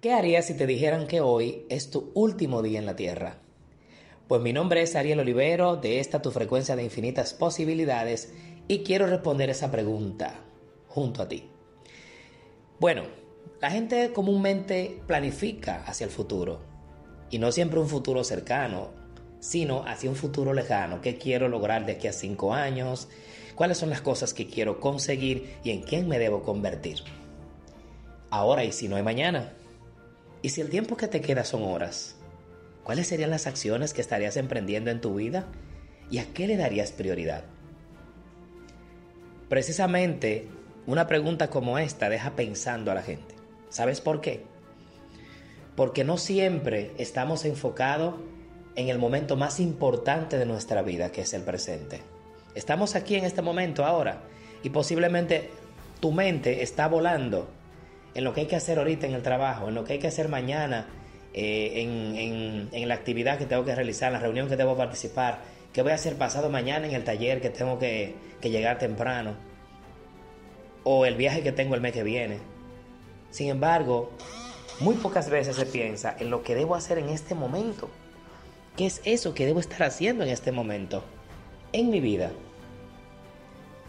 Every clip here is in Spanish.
¿Qué harías si te dijeran que hoy es tu último día en la Tierra? Pues mi nombre es Ariel Olivero, de esta tu frecuencia de infinitas posibilidades, y quiero responder esa pregunta junto a ti. Bueno, la gente comúnmente planifica hacia el futuro, y no siempre un futuro cercano, sino hacia un futuro lejano. ¿Qué quiero lograr de aquí a cinco años? ¿Cuáles son las cosas que quiero conseguir y en quién me debo convertir? Ahora y si no hay mañana. ¿Y si el tiempo que te queda son horas? ¿Cuáles serían las acciones que estarías emprendiendo en tu vida? ¿Y a qué le darías prioridad? Precisamente una pregunta como esta deja pensando a la gente. ¿Sabes por qué? Porque no siempre estamos enfocados en el momento más importante de nuestra vida, que es el presente. Estamos aquí en este momento ahora y posiblemente tu mente está volando en lo que hay que hacer ahorita en el trabajo, en lo que hay que hacer mañana, eh, en, la actividad que tengo que realizar, en la reunión que debo participar, qué voy a hacer pasado mañana en el taller que tengo que, que llegar temprano, o el viaje que tengo el mes que viene. Sin embargo, muy pocas veces se piensa en lo que debo hacer en este momento. ¿Qué es eso que debo estar haciendo en este momento? En mi vida.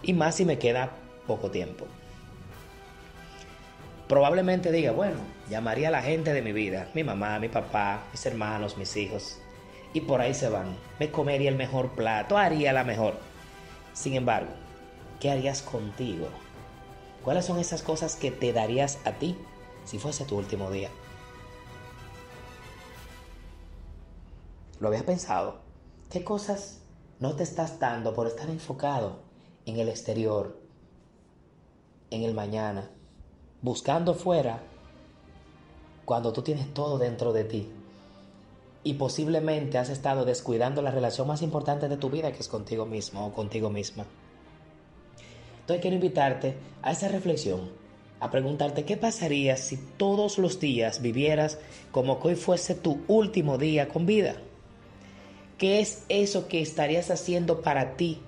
Y más si me queda poco tiempo. Probablemente diga, bueno, llamaría a la gente de mi vida, mi mamá, mi papá, mis hermanos, mis hijos. Y por ahí se van. Me comería el mejor plato, haría la mejor. Sin embargo, ¿qué harías contigo? ¿Cuáles son esas cosas que te darías a ti si fuese tu último día? ¿Lo habías pensado? ¿Qué cosas no te estás dando por estar enfocado en el exterior, en el mañana, buscando fuera, cuando tú tienes todo dentro de ti? Y posiblemente has estado descuidando la relación más importante de tu vida, que es contigo mismo o contigo misma. Entonces quiero invitarte a esa reflexión, a preguntarte qué pasaría si todos los días vivieras como que hoy fuese tu último día con vida. ¿Qué es eso que estarías haciendo para ti?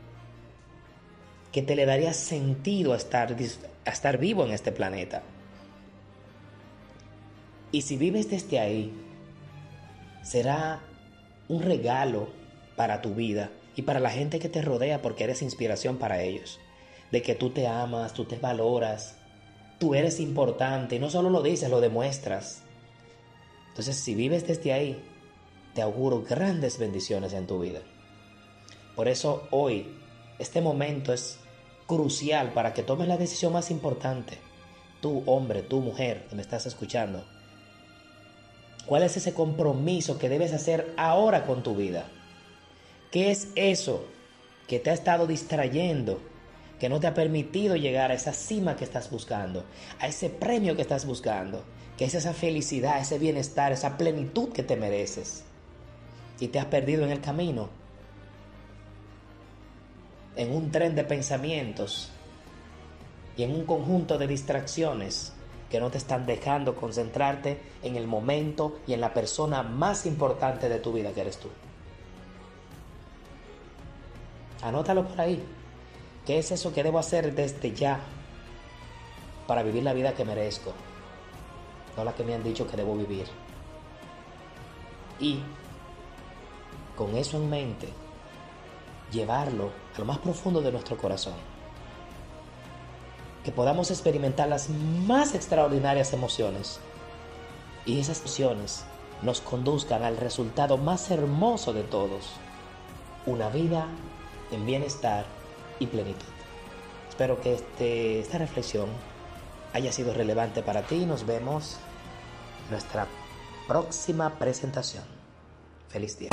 Que te le daría sentido a estar, a estar vivo en este planeta. Y si vives desde ahí, será un regalo para tu vida y para la gente que te rodea porque eres inspiración para ellos. De que tú te amas, tú te valoras, tú eres importante y no solo lo dices, lo demuestras. Entonces, si vives desde ahí, te auguro grandes bendiciones en tu vida. Por eso hoy, este momento es crucial para que tomes la decisión más importante. Tú, hombre, tú, mujer, que me estás escuchando. ¿Cuál es ese compromiso que debes hacer ahora con tu vida? ¿Qué es eso que te ha estado distrayendo, que no te ha permitido llegar a esa cima que estás buscando, a ese premio que estás buscando, que es esa felicidad, ese bienestar, esa plenitud que te mereces? y te has perdido en el camino, en un tren de pensamientos y en un conjunto de distracciones que no te están dejando concentrarte en el momento y en la persona más importante de tu vida que eres tú. Anótalo por ahí. ¿Qué es eso que debo hacer desde ya para vivir la vida que merezco? No la que me han dicho que debo vivir. Y con eso en mente, llevarlo a lo más profundo de nuestro corazón. Que podamos experimentar las más extraordinarias emociones y esas emociones nos conduzcan al resultado más hermoso de todos, una vida en bienestar y plenitud. Espero que este, esta reflexión haya sido relevante para ti. Nos vemos en nuestra próxima presentación. Feliz día.